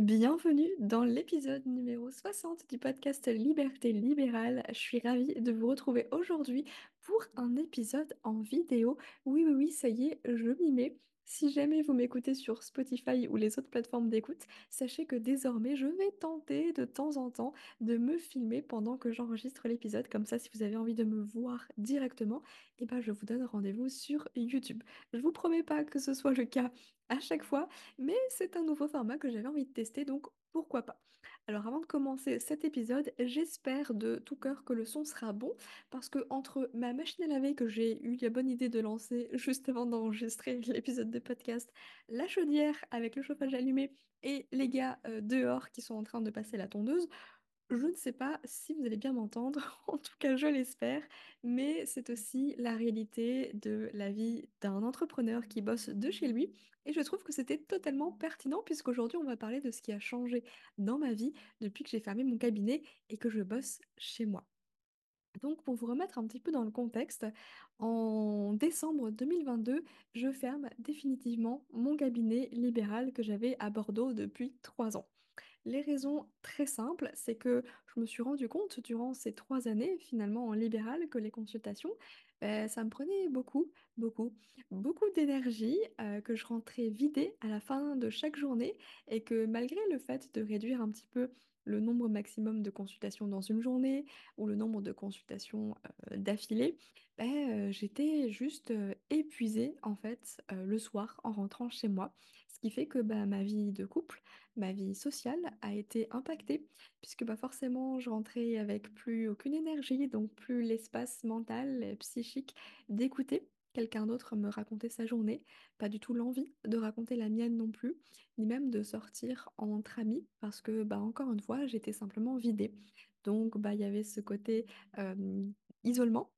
Bienvenue dans l'épisode numéro 60 du podcast Liberté libérale. Je suis ravie de vous retrouver aujourd'hui pour un épisode en vidéo. Oui, oui, oui, ça y est, je m'y mets. Si jamais vous m'écoutez sur Spotify ou les autres plateformes d'écoute, sachez que désormais, je vais tenter de temps en temps de me filmer pendant que j'enregistre l'épisode. Comme ça, si vous avez envie de me voir directement, eh ben, je vous donne rendez-vous sur YouTube. Je vous promets pas que ce soit le cas à chaque fois, mais c'est un nouveau format que j'avais envie de tester, donc pourquoi pas. Alors avant de commencer cet épisode, j'espère de tout cœur que le son sera bon, parce que entre ma machine à laver que j'ai eu la bonne idée de lancer juste avant d'enregistrer l'épisode de podcast, la chaudière avec le chauffage allumé et les gars euh, dehors qui sont en train de passer la tondeuse, je ne sais pas si vous allez bien m'entendre, en tout cas je l'espère, mais c'est aussi la réalité de la vie d'un entrepreneur qui bosse de chez lui. Et je trouve que c'était totalement pertinent puisqu'aujourd'hui on va parler de ce qui a changé dans ma vie depuis que j'ai fermé mon cabinet et que je bosse chez moi. Donc pour vous remettre un petit peu dans le contexte, en décembre 2022, je ferme définitivement mon cabinet libéral que j'avais à Bordeaux depuis trois ans. Les raisons très simples, c'est que je me suis rendu compte durant ces trois années, finalement en libéral, que les consultations, ben, ça me prenait beaucoup, beaucoup, beaucoup d'énergie, euh, que je rentrais vidée à la fin de chaque journée et que malgré le fait de réduire un petit peu le nombre maximum de consultations dans une journée ou le nombre de consultations euh, d'affilée, ben, euh, j'étais juste euh, épuisée en fait le soir en rentrant chez moi. Ce qui fait que bah, ma vie de couple, ma vie sociale a été impactée, puisque bah, forcément je rentrais avec plus aucune énergie, donc plus l'espace mental et psychique d'écouter quelqu'un d'autre me raconter sa journée, pas du tout l'envie de raconter la mienne non plus, ni même de sortir entre amis, parce que bah, encore une fois, j'étais simplement vidée. Donc bah, il y avait ce côté isolement.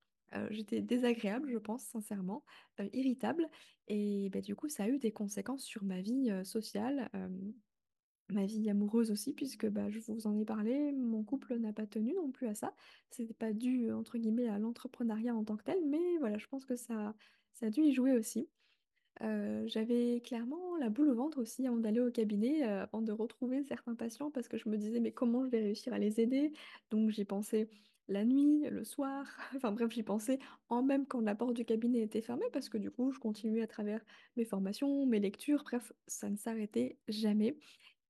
J'étais désagréable, je pense, sincèrement, irritable. Et bah, du coup, ça a eu des conséquences sur ma vie sociale, ma vie amoureuse aussi, puisque bah, je vous en ai parlé, mon couple n'a pas tenu non plus à ça. C'était pas dû, entre guillemets, à l'entrepreneuriat en tant que tel, mais voilà, je pense que ça, ça a dû y jouer aussi. Euh, j'avais clairement la boule au ventre aussi avant d'aller au cabinet, euh, avant de retrouver certains patients, parce que je me disais, mais comment je vais réussir à les aider? Donc j'y pensais la nuit, le soir, enfin bref, j'y pensais en même quand la porte du cabinet était fermée, parce que du coup, je continuais à travers mes formations, mes lectures, bref, ça ne s'arrêtait jamais.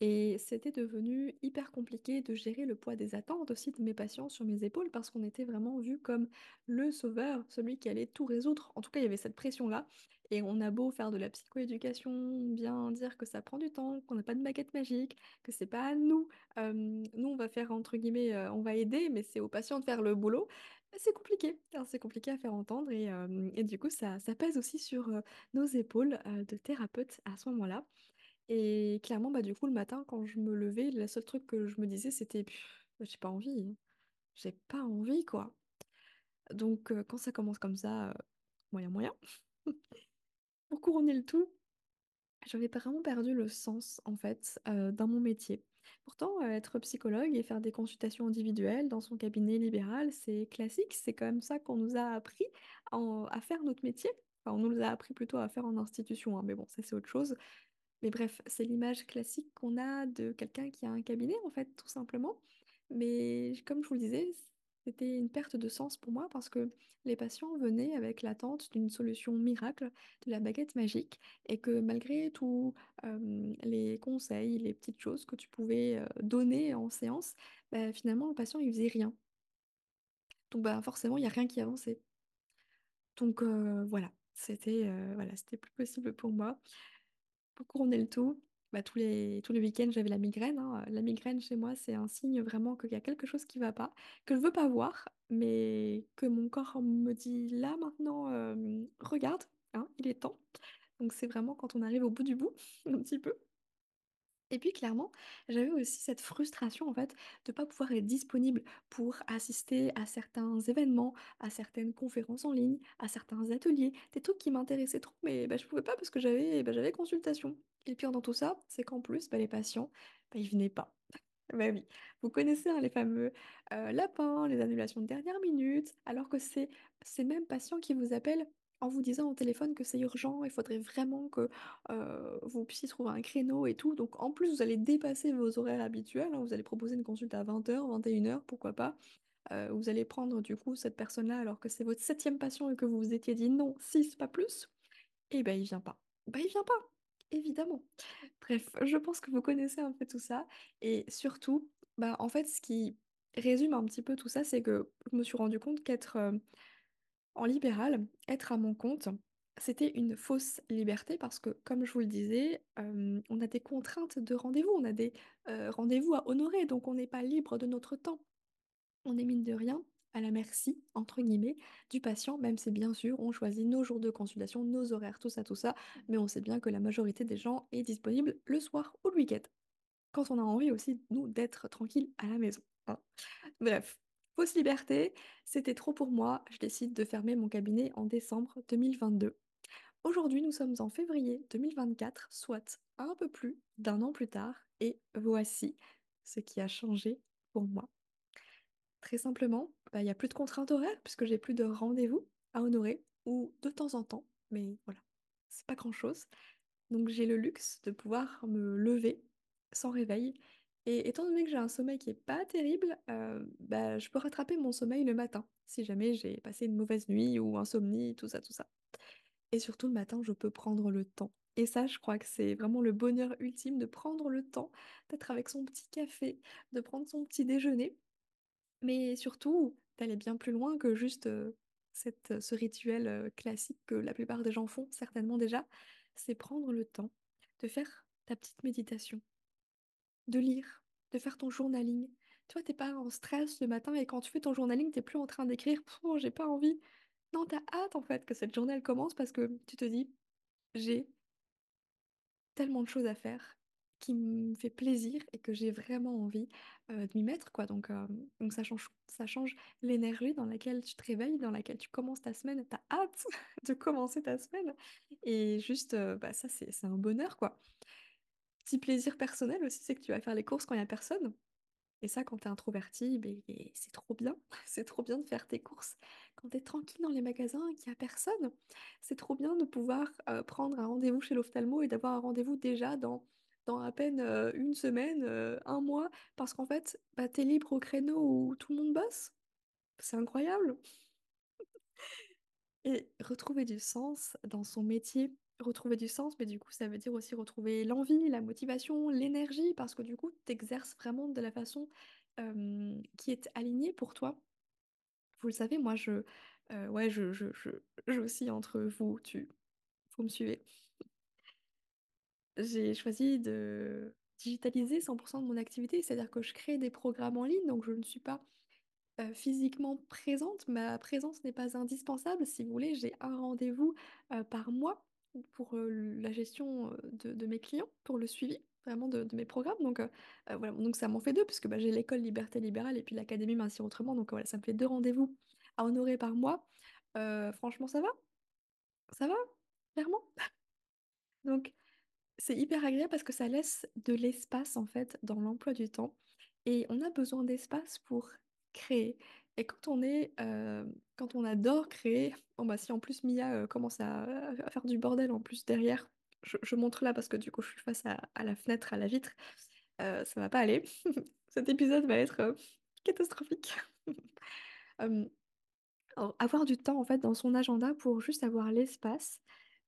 Et c'était devenu hyper compliqué de gérer le poids des attentes aussi de mes patients sur mes épaules parce qu'on était vraiment vu comme le sauveur, celui qui allait tout résoudre. En tout cas, il y avait cette pression-là. Et on a beau faire de la psychoéducation, bien dire que ça prend du temps, qu'on n'a pas de baguette magique, que c'est pas à nous. nous, on va faire entre guillemets, on va aider, mais c'est aux patients de faire le boulot. C'est compliqué, hein, c'est compliqué à faire entendre et, du coup, ça, ça pèse aussi sur nos épaules de thérapeute à ce moment-là. Et clairement, bah, du coup, le matin, quand je me levais, le seul truc que je me disais, c'était Pff, j'ai pas envie. J'ai pas envie, quoi. Donc, quand ça commence comme ça, moyen, moyen. Pour couronner le tout, j'avais vraiment perdu le sens, en fait, dans mon métier. Pourtant, être psychologue et faire des consultations individuelles dans son cabinet libéral, c'est classique. C'est même ça qu'on nous a appris à faire notre métier. Enfin, on nous a appris plutôt à faire en institution, hein, mais bon, ça, c'est autre chose. Mais bref, c'est l'image classique qu'on a de quelqu'un qui a un cabinet, en fait, tout simplement. Mais comme je vous le disais, c'était une perte de sens pour moi parce que les patients venaient avec l'attente d'une solution miracle, de la baguette magique, et que malgré tous les conseils, les petites choses que tu pouvais donner en séance, bah, finalement, le patient, il faisait rien. Donc bah, forcément, il n'y a rien qui avançait. Donc voilà, c'était voilà, c'était plus possible pour moi. Pour couronner le tout, bah, tous les, tous les week-ends, j'avais la migraine. hein. La migraine, chez moi, c'est un signe vraiment qu'il y a quelque chose qui va pas, que je veux pas voir, mais que mon corps me dit là maintenant, euh, regarde, hein, il est temps. Donc c'est vraiment quand on arrive au bout du bout, un petit peu. Et puis clairement, j'avais aussi cette frustration en fait de pas pouvoir être disponible pour assister à certains événements, à certaines conférences en ligne, à certains ateliers, des trucs qui m'intéressaient trop, mais bah, je pouvais pas parce que j'avais bah, consultation. Et le pire dans tout ça, c'est qu'en plus, bah, les patients, bah, ils venaient pas. Bah vous connaissez hein, les fameux euh, lapins, les annulations de dernière minute, alors que c'est ces mêmes patients qui vous appellent en vous disant au téléphone que c'est urgent, il faudrait vraiment que vous puissiez trouver un créneau et tout. Donc en plus, vous allez dépasser vos horaires habituels, hein, vous allez proposer une consulte à 20h, 21h, pourquoi pas. Vous allez prendre du coup cette personne-là alors que c'est votre septième patient et que vous vous étiez dit non, 6, pas plus. Et ben il vient pas. Ben il vient pas, évidemment. Bref, je pense que vous connaissez un peu tout ça. Et surtout, bah, en fait, ce qui résume un petit peu tout ça, c'est que je me suis rendu compte qu'être en libéral, être à mon compte, c'était une fausse liberté parce que, comme je vous le disais, euh, on a des contraintes de rendez-vous, on a des euh, rendez-vous à honorer, donc on n'est pas libre de notre temps. On est mine de rien à la merci, entre guillemets, du patient, même si bien sûr on choisit nos jours de consultation, nos horaires, tout ça, tout ça, mais on sait bien que la majorité des gens est disponible le soir ou le week-end, quand on a envie aussi, nous, d'être tranquille à la maison. hein. Bref, fausse liberté, c'était trop pour moi, je décide de fermer mon cabinet en décembre 2022. Aujourd'hui, nous sommes en février 2024, soit un peu plus d'un an plus tard, et voici ce qui a changé pour moi. Très simplement, bah, il n'y a plus de contraintes horaires puisque j'ai plus de rendez-vous à honorer ou de temps en temps, mais voilà, c'est pas grand-chose. Donc j'ai le luxe de pouvoir me lever sans réveil. Et étant donné que j'ai un sommeil qui est pas terrible, euh, bah, je peux rattraper mon sommeil le matin si jamais j'ai passé une mauvaise nuit ou insomnie, tout ça, tout ça. Et surtout le matin, je peux prendre le temps. Et ça, je crois que c'est vraiment le bonheur ultime de prendre le temps, d'être avec son petit café, de prendre son petit déjeuner mais surtout, d'aller bien plus loin que juste euh, cette, ce rituel euh, classique que la plupart des gens font, certainement déjà, c'est prendre le temps de faire ta petite méditation, de lire, de faire ton journaling. Tu vois, t'es pas en stress le matin et quand tu fais ton journaling, t'es plus en train d'écrire, Pouh, j'ai pas envie. Non, t'as hâte en fait que cette journée commence parce que tu te dis, j'ai tellement de choses à faire qui me fait plaisir et que j'ai vraiment envie euh, de m'y mettre, quoi. Donc, euh, donc ça change, ça change l'énergie dans laquelle tu te réveilles, dans laquelle tu commences ta semaine. T'as hâte de commencer ta semaine. Et juste, euh, bah, ça, c'est, c'est un bonheur, quoi. Plaisir personnel aussi, c'est que tu vas faire les courses quand il n'y a personne. Et ça, quand t'es introverti, ben, c'est trop bien. C'est trop bien de faire tes courses. Quand t'es tranquille dans les magasins et qu'il n'y a personne, c'est trop bien de pouvoir prendre un rendez-vous chez l'ophtalmo et d'avoir un rendez-vous déjà dans, dans à peine une semaine, un mois, parce qu'en fait, bah, t'es libre au créneau où tout le monde bosse. C'est incroyable. Et retrouver du sens dans son métier, retrouver du sens, mais du coup, ça veut dire aussi retrouver l'envie, la motivation, l'énergie, parce que du coup, tu exerces vraiment de la façon qui est alignée pour toi. Vous le savez, moi, je, ouais, je, je, je, oscille entre vous, tu, vous me suivez. J'ai choisi de digitaliser 100% de mon activité, c'est-à-dire que je crée des programmes en ligne, donc je ne suis pas physiquement présente. Ma présence n'est pas indispensable. Si vous voulez, j'ai un rendez-vous par mois pour la gestion de, mes clients, pour le suivi vraiment de, mes programmes. Donc, voilà. Donc ça m'en fait deux, puisque bah, j'ai l'école Liberté Libérale et puis l'Académie Mincir Autrement. Donc voilà, ça me fait deux rendez-vous à honorer par mois. Franchement, ça va? Ça va? Clairement? Donc, c'est hyper agréable parce que ça laisse de l'espace en fait dans l'emploi du temps et on a besoin d'espace pour créer. Et quand on est, euh, quand on adore créer, bah si en plus Mia euh, commence à, faire du bordel en plus derrière, je, montre là parce que du coup je suis face à, la fenêtre, à la vitre, euh, ça va pas aller. Cet épisode va être euh, catastrophique. Alors, avoir du temps en fait dans son agenda pour juste avoir l'espace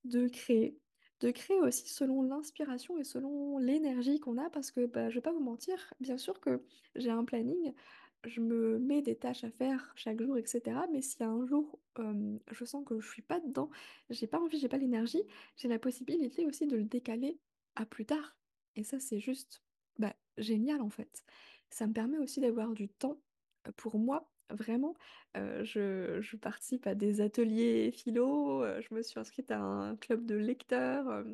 de créer, de créer aussi selon l'inspiration et selon l'énergie qu'on a parce que bah, je vais pas vous mentir, bien sûr que j'ai un planning, je me mets des tâches à faire chaque jour, etc. Mais a un jour je sens que je suis pas dedans, j'ai pas envie, j'ai pas l'énergie, j'ai la possibilité aussi de le décaler à plus tard. Et ça c'est juste bah, génial en fait. Ça me permet aussi d'avoir du temps pour moi Vraiment, je, participe à des ateliers philo, je me suis inscrite à un club de lecteurs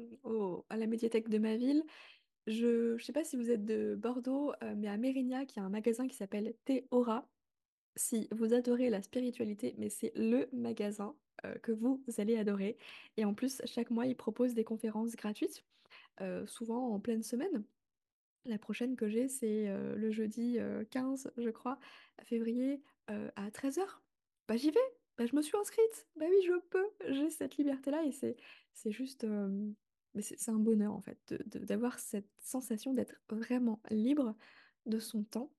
à la médiathèque de ma ville. Je, je sais pas si vous êtes de Bordeaux, euh, mais à Mérignac, il y a un magasin qui s'appelle Théora. Si vous adorez la spiritualité, mais c'est le magasin euh, que vous allez adorer. Et en plus, chaque mois, ils proposent des conférences gratuites, euh, souvent en pleine semaine. La prochaine que j'ai, c'est le jeudi euh, 15, je crois, février, à 13h. Bah j'y vais, bah je me suis inscrite. Bah oui, je peux, j'ai cette liberté-là et c'est juste... c'est un bonheur en fait, d'avoir cette sensation d'être vraiment libre de son temps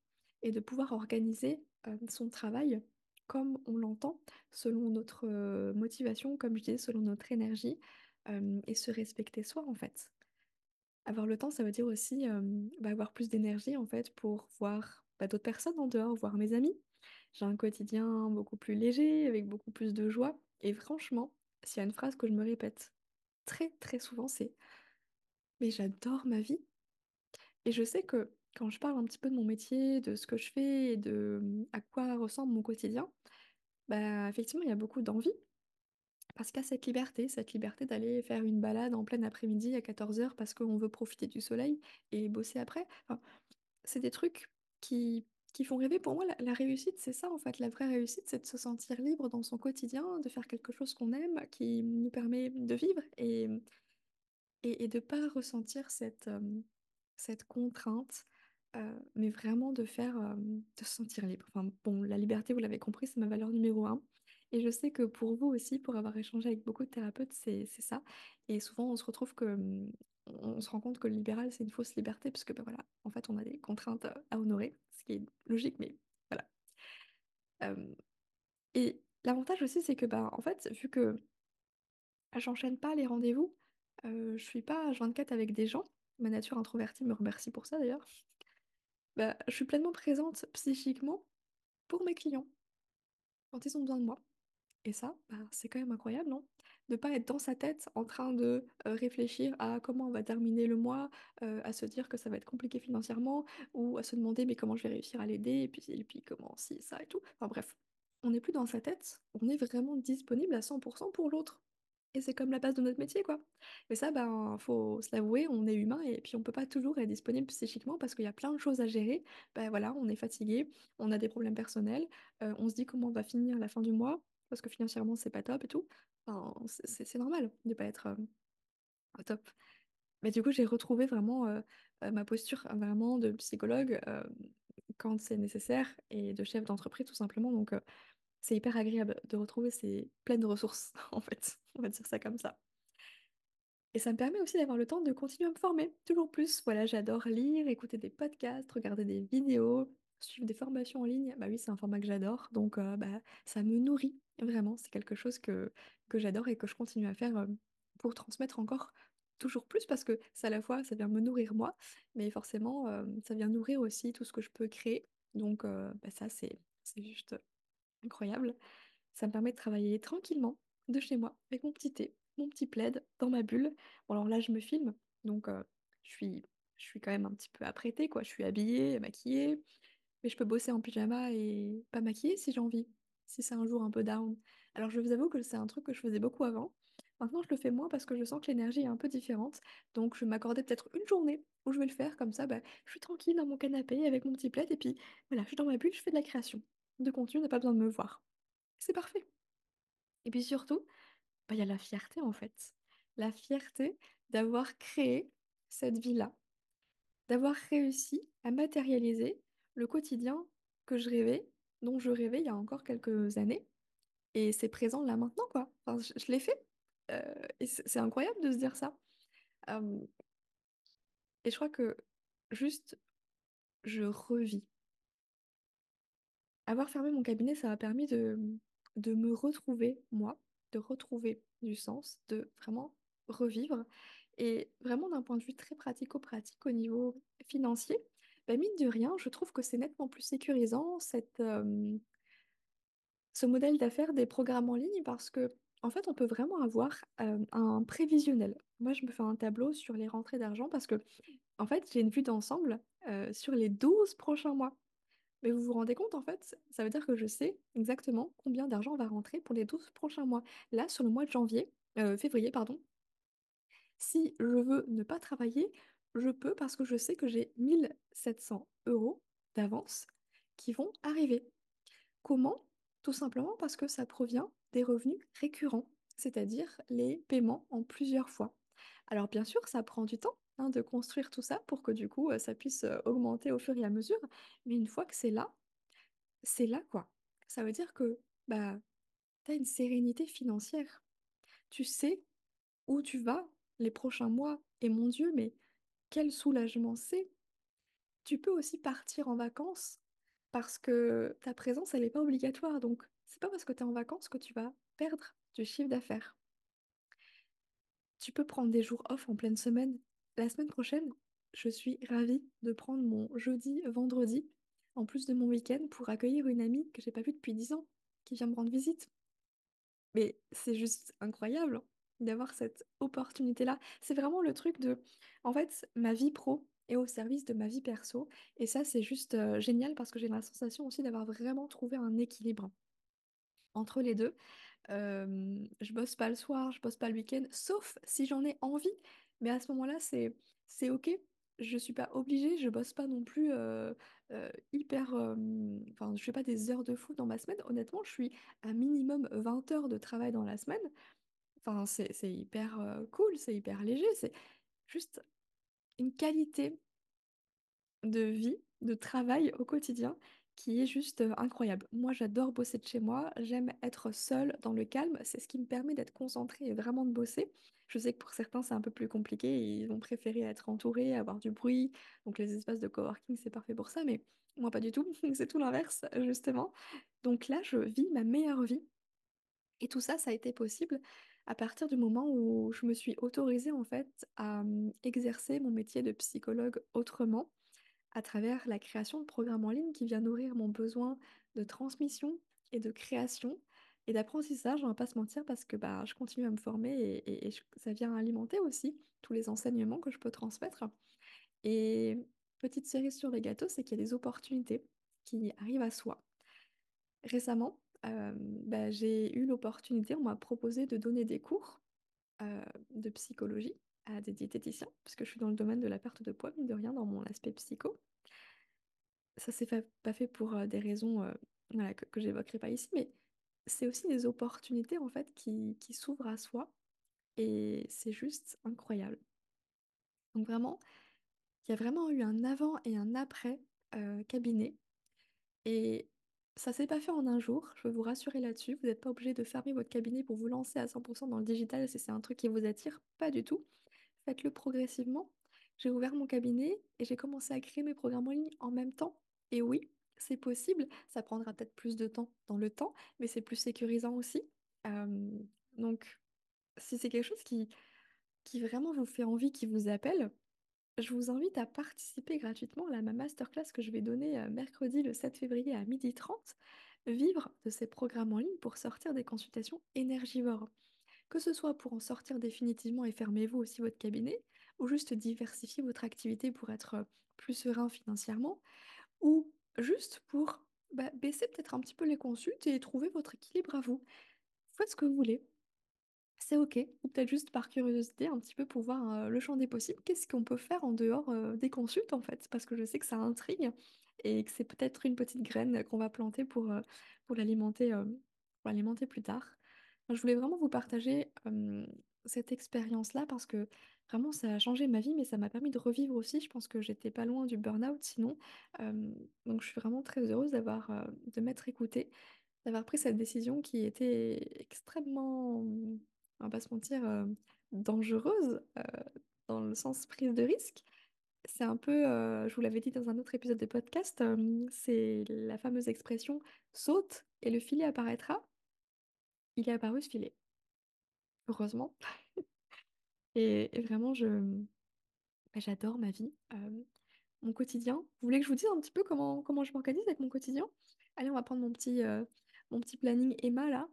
et de pouvoir organiser son travail comme on l'entend, selon notre motivation, comme je disais, selon notre énergie, et se respecter soi en fait. Avoir le temps, ça veut dire aussi bah, avoir plus d'énergie en fait pour voir bah, d'autres personnes en dehors, voir mes amis. J'ai un quotidien beaucoup plus léger, avec beaucoup plus de joie. Et franchement, s'il y a une phrase que je me répète très très souvent, c'est Mais j'adore ma vie. Et je sais que quand je parle un petit peu de mon métier, de ce que je fais et de euh, à quoi ressemble mon quotidien, bah effectivement, il y a beaucoup d'envie. Parce qu'il y a cette liberté, cette liberté d'aller faire une balade en plein après-midi à 14 heures parce qu'on veut profiter du soleil et bosser après. C'est des trucs qui, qui font rêver. Pour moi, la, réussite, c'est ça en fait. La vraie réussite, c'est de se sentir libre dans son quotidien, de faire quelque chose qu'on aime, qui nous permet de vivre et, et, de pas ressentir cette, euh, cette contrainte, euh, mais vraiment de faire, euh, de se sentir libre. Enfin, bon, la liberté, vous l'avez compris, c'est ma valeur numéro un. Et je sais que pour vous aussi, pour avoir échangé avec beaucoup de thérapeutes, c'est, ça. Et souvent, on se retrouve que, on se rend compte que le libéral, c'est une fausse liberté, parce que, ben voilà, en fait, on a des contraintes à honorer, ce qui est logique, mais voilà. Et l'avantage aussi, c'est que, bah, en fait, vu que J'enchaîne pas les rendez-vous. Euh, je suis pas H24 avec des gens. Ma nature introvertie me remercie pour ça d'ailleurs. Bah, je suis pleinement présente psychiquement pour mes clients quand ils ont besoin de moi. Et ça, bah, c'est quand même incroyable, non? De pas être dans sa tête en train de réfléchir à comment on va terminer le mois, à se dire que ça va être compliqué financièrement, ou à se demander mais comment je vais réussir à l'aider, et puis, comment si, ça et tout. Enfin bref, on n'est plus dans sa tête, on est vraiment disponible à 100% pour l'autre. Et c'est comme la base de notre métier, quoi. Mais ça, ben, faut se l'avouer, on est humain et puis on peut pas toujours être disponible psychiquement parce qu'il y a plein de choses à gérer. Ben voilà, on est fatigué, on a des problèmes personnels, on se dit comment on va finir la fin du mois parce que financièrement c'est pas top et tout. C'est normal de pas être euh, au top. Mais du coup, j'ai retrouvé vraiment euh, euh, ma posture vraiment de psychologue quand c'est nécessaire et de chef d'entreprise tout simplement. Donc, c'est hyper agréable de retrouver ces pleines ressources en fait. On va dire ça comme ça. Et ça me permet aussi d'avoir le temps de continuer à me former toujours plus. Voilà, j'adore lire, écouter des podcasts, regarder des vidéos, suivre des formations en ligne. Bah oui, c'est un format que j'adore, donc euh, bah, ça me nourrit vraiment. C'est quelque chose que, que j'adore et que je continue à faire euh, pour transmettre encore toujours plus parce que ça à la fois, ça vient me nourrir moi, mais forcément, euh, ça vient nourrir aussi tout ce que je peux créer. Donc bah, ça, c'est juste incroyable. Ça me permet de travailler tranquillement de chez moi avec mon petit thé, mon petit plaid dans ma bulle. Bon, alors là, je me filme, donc je suis, je suis quand même un petit peu apprêtée, quoi. Je suis habillée, maquillée, mais je peux bosser en pyjama et pas maquillée si j'ai envie, si c'est un jour un peu down. Alors je vous avoue que c'est un truc que je faisais beaucoup avant. Maintenant, je le fais moins parce que je sens que l'énergie est un peu différente. Donc, je m'accorder peut-être une journée où je vais le faire comme ça. Bah, je suis tranquille dans mon canapé avec mon petit plaid et puis voilà, je suis dans ma bulle, je fais de la création de contenu, on n'a pas besoin de me voir. C'est parfait. Et puis surtout, bah, il y a la fierté en fait. La fierté d'avoir créé cette vie-là, d'avoir réussi à matérialiser le quotidien que je rêvais, dont je rêvais il y a encore quelques années. Et c'est présent là maintenant, quoi. Je, l'ai fait. Euh, et c'est incroyable de se dire ça. Et je crois que juste, je revis. Avoir fermé mon cabinet, ça m'a permis de, de me retrouver, moi, de retrouver du sens, de vraiment revivre. Et vraiment d'un point de vue très pratico-pratique au niveau financier, bah, mine de rien, je trouve que c'est nettement plus sécurisant cette, ce modèle d'affaires des programmes en ligne parce que, en fait, on peut vraiment avoir un prévisionnel. Moi, je me fais un tableau sur les rentrées d'argent parce que, en fait, j'ai une vue d'ensemble sur les 12 prochains mois. Mais vous vous rendez compte, en fait, ça veut dire que je sais exactement combien d'argent va rentrer pour les 12 prochains mois. Là, sur le mois de janvier, euh, février, pardon, si je veux ne pas travailler, je peux parce que je sais que j'ai 1700 euros d'avance qui vont arriver. Comment? Tout simplement parce que ça provient des revenus récurrents, c'est-à-dire les paiements en plusieurs fois. Alors bien sûr, ça prend du temps hein, de construire tout ça pour que du coup ça puisse euh, augmenter au fur et à mesure, mais une fois que c'est là, c'est là quoi. Ça veut dire que bah, tu as une sérénité financière. Tu sais où tu vas les prochains mois, et mon Dieu, mais quel soulagement c'est! Tu peux aussi partir en vacances parce que ta présence, elle n'est pas obligatoire. Donc, c'est pas parce que tu es en vacances que tu vas perdre du chiffre d'affaires. Tu peux prendre des jours off en pleine semaine. La semaine prochaine, je suis ravie de prendre mon jeudi, vendredi, en plus de mon week-end, pour accueillir une amie que j'ai pas vue depuis 10 ans, qui vient me rendre visite. Mais c'est juste incroyable d'avoir cette opportunité-là. C'est vraiment le truc de, en fait, ma vie pro est au service de ma vie perso. Et ça, c'est juste euh, génial parce que j'ai la sensation aussi d'avoir vraiment trouvé un équilibre entre les deux. Je bosse pas le soir, je bosse pas le week-end, sauf si j'en ai envie. Mais à ce moment-là, c'est ok. Je suis pas obligée, je bosse pas non plus hyper. Enfin, je fais pas des heures de fou dans ma semaine. Honnêtement, je suis à minimum 20 heures de travail dans la semaine. Enfin, c'est hyper euh, cool, c'est hyper léger. C'est juste une qualité de vie, de travail au quotidien qui est juste euh, incroyable. Moi, j'adore bosser de chez moi, j'aime être seule dans le calme, c'est ce qui me permet d'être concentrée et vraiment de bosser. Je sais que pour certains, c'est un peu plus compliqué, ils vont préférer être entourés, avoir du bruit, donc les espaces de coworking, c'est parfait pour ça, mais moi, pas du tout, c'est tout l'inverse, justement. Donc là, je vis ma meilleure vie et tout ça, ça a été possible à partir du moment où je me suis autorisée en fait à hum, exercer mon métier de psychologue autrement à travers la création de programmes en ligne qui vient nourrir mon besoin de transmission et de création et d'apprentissage, on va pas se mentir, parce que bah, je continue à me former et, ça vient alimenter aussi tous les enseignements que je peux transmettre. Et petite cerise sur le gâteau, c'est qu'il y a des opportunités qui arrivent à soi. Récemment, bah, j'ai eu l'opportunité, on m'a proposé de donner des cours de psychologie à des diététiciens, parce que je suis dans le domaine de la perte de poids, mine de rien, dans mon aspect psycho. Ça s'est fa- pas fait pour des raisons que, que j'évoquerai pas ici, mais c'est aussi des opportunités en fait qui, s'ouvrent à soi et c'est juste incroyable. Donc vraiment, il y a vraiment eu un avant et un après cabinet et ça s'est pas fait en un jour, je peux vous rassurer là-dessus. Vous n'êtes pas obligé de fermer votre cabinet pour vous lancer à 100% dans le digital si c'est un truc qui vous attire, pas du tout. Faites-le progressivement. J'ai ouvert mon cabinet et j'ai commencé à créer mes programmes en ligne en même temps. Et oui, c'est possible. Ça prendra peut-être plus de temps dans le temps, mais c'est plus sécurisant aussi. Donc, si c'est quelque chose qui, qui vraiment vous fait envie, qui vous appelle, je vous invite à participer gratuitement à ma masterclass que je vais donner euh, mercredi le 7 février à 12h30. Vivre de ces programmes en ligne pour sortir des consultations énergivores que ce soit pour en sortir définitivement et fermez-vous aussi votre cabinet, ou juste diversifier votre activité pour être euh, plus serein financièrement, ou juste pour bah, baisser peut-être un petit peu les consultes et trouver votre équilibre à vous. Faites ce que vous voulez. C'est ok, ou peut-être juste par curiosité, un petit peu pour voir le champ des possibles. Qu'est-ce qu'on peut faire en dehors des consultes en fait? Parce que je sais que ça intrigue et que c'est peut-être une petite graine qu'on va planter pour, l'alimenter plus tard. Je voulais vraiment vous partager cette expérience-là parce que vraiment ça a changé ma vie, mais ça m'a permis de revivre aussi. Je pense que j'étais pas loin du burn-out sinon. Donc je suis vraiment très heureuse d'avoir de m'être écoutée, d'avoir pris cette décision qui était extrêmement on va pas se mentir, euh, dangereuse euh, dans le sens prise de risque. C'est un peu, euh, je vous l'avais dit dans un autre épisode de podcast, c'est la fameuse expression saute et le filet apparaîtra. Il est apparu ce filet, heureusement. Et, vraiment, bah, j'adore ma vie, mon quotidien. Vous voulez que je vous dise un petit peu comment, je m'organise avec mon quotidien? Allez, on va prendre mon petit, mon petit planning Emma là.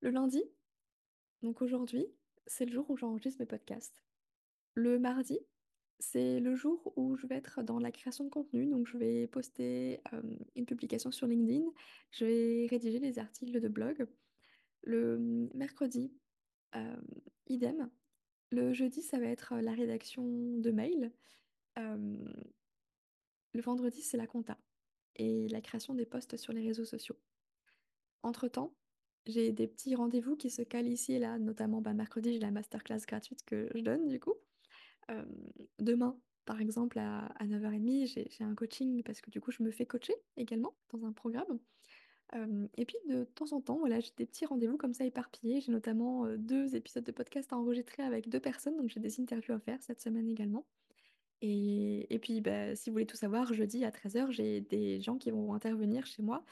Le lundi, donc aujourd'hui, c'est le jour où j'enregistre mes podcasts. Le mardi, c'est le jour où je vais être dans la création de contenu. Donc, je vais poster une publication sur LinkedIn. Je vais rédiger les articles de blog. Le mercredi, idem. Le jeudi, ça va être la rédaction de mails. le vendredi, c'est la compta et la création des posts sur les réseaux sociaux. Entre-temps, j'ai des petits rendez-vous qui se calent ici et là, notamment bah, mercredi, j'ai la masterclass gratuite que je donne du coup. demain, par exemple, à, 9h30, j'ai un coaching parce que du coup, je me fais coacher également dans un programme. et puis de temps en temps, voilà, j'ai des petits rendez-vous comme ça éparpillés. J'ai notamment deux épisodes de podcast à enregistrer avec deux personnes, donc j'ai des interviews à faire cette semaine également. Et, puis, bah, si vous voulez tout savoir, jeudi à 13h, j'ai des gens qui vont intervenir chez moi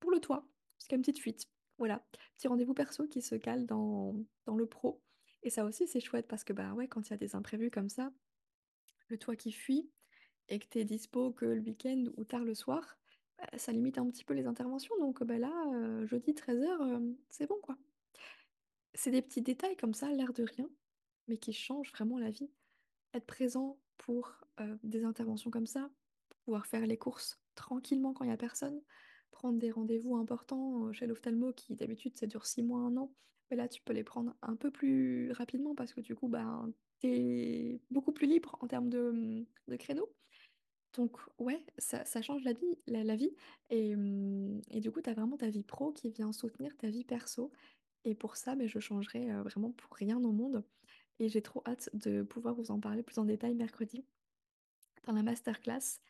pour le toit, a une petite fuite. Voilà, petit rendez-vous perso qui se cale dans, dans le pro. Et ça aussi, c'est chouette parce que bah ouais, quand il y a des imprévus comme ça, le toit qui fuit et que tu es dispo que le week-end ou tard le soir, bah, ça limite un petit peu les interventions. Donc bah là, euh, jeudi 13h, euh, c'est bon quoi. C'est des petits détails comme ça, l'air de rien, mais qui changent vraiment la vie. Être présent pour euh, des interventions comme ça, pouvoir faire les courses tranquillement quand il n'y a personne, prendre des rendez-vous importants chez l'ophtalmo qui d'habitude ça dure six mois, un an. Mais là, tu peux les prendre un peu plus rapidement parce que du coup, ben, tu es beaucoup plus libre en termes de, de créneaux. Donc ouais, ça, change la vie, la, vie. Et, et, du coup, tu as vraiment ta vie pro qui vient soutenir ta vie perso. Et pour ça, mais ben, je changerai vraiment pour rien au monde. Et j'ai trop hâte de pouvoir vous en parler plus en détail mercredi dans la masterclass.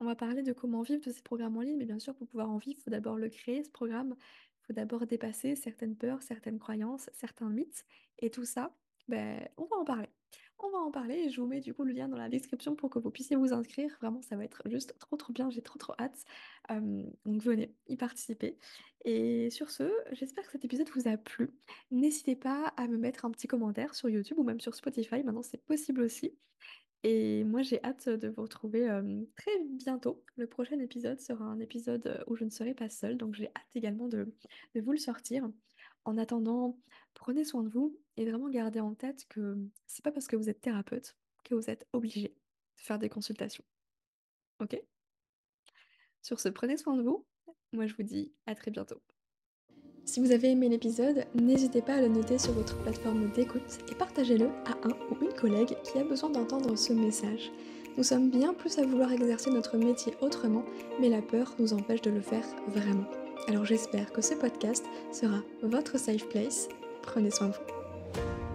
On va parler de comment vivre de ces programmes en ligne, mais bien sûr, pour pouvoir en vivre, il faut d'abord le créer, ce programme. Il faut d'abord dépasser certaines peurs, certaines croyances, certains mythes. Et tout ça, ben, on va en parler. On va en parler et je vous mets du coup le lien dans la description pour que vous puissiez vous inscrire. Vraiment, ça va être juste trop trop bien, j'ai trop trop hâte. donc venez y participer. Et sur ce, j'espère que cet épisode vous a plu. N'hésitez pas à me mettre un petit commentaire sur YouTube ou même sur Spotify, maintenant c'est possible aussi. Et moi, j'ai hâte de vous retrouver très bientôt. Le prochain épisode sera un épisode où je ne serai pas seule, donc j'ai hâte également de, vous le sortir. En attendant, prenez soin de vous et vraiment gardez en tête que c'est pas parce que vous êtes thérapeute que vous êtes obligé de faire des consultations. Ok? Sur ce, prenez soin de vous. Moi, je vous dis à très bientôt. Si vous avez aimé l'épisode, n'hésitez pas à le noter sur votre plateforme d'écoute et partagez-le à un ou une collègue qui a besoin d'entendre ce message. Nous sommes bien plus à vouloir exercer notre métier autrement, mais la peur nous empêche de le faire vraiment. Alors j'espère que ce podcast sera votre safe place. Prenez soin de vous.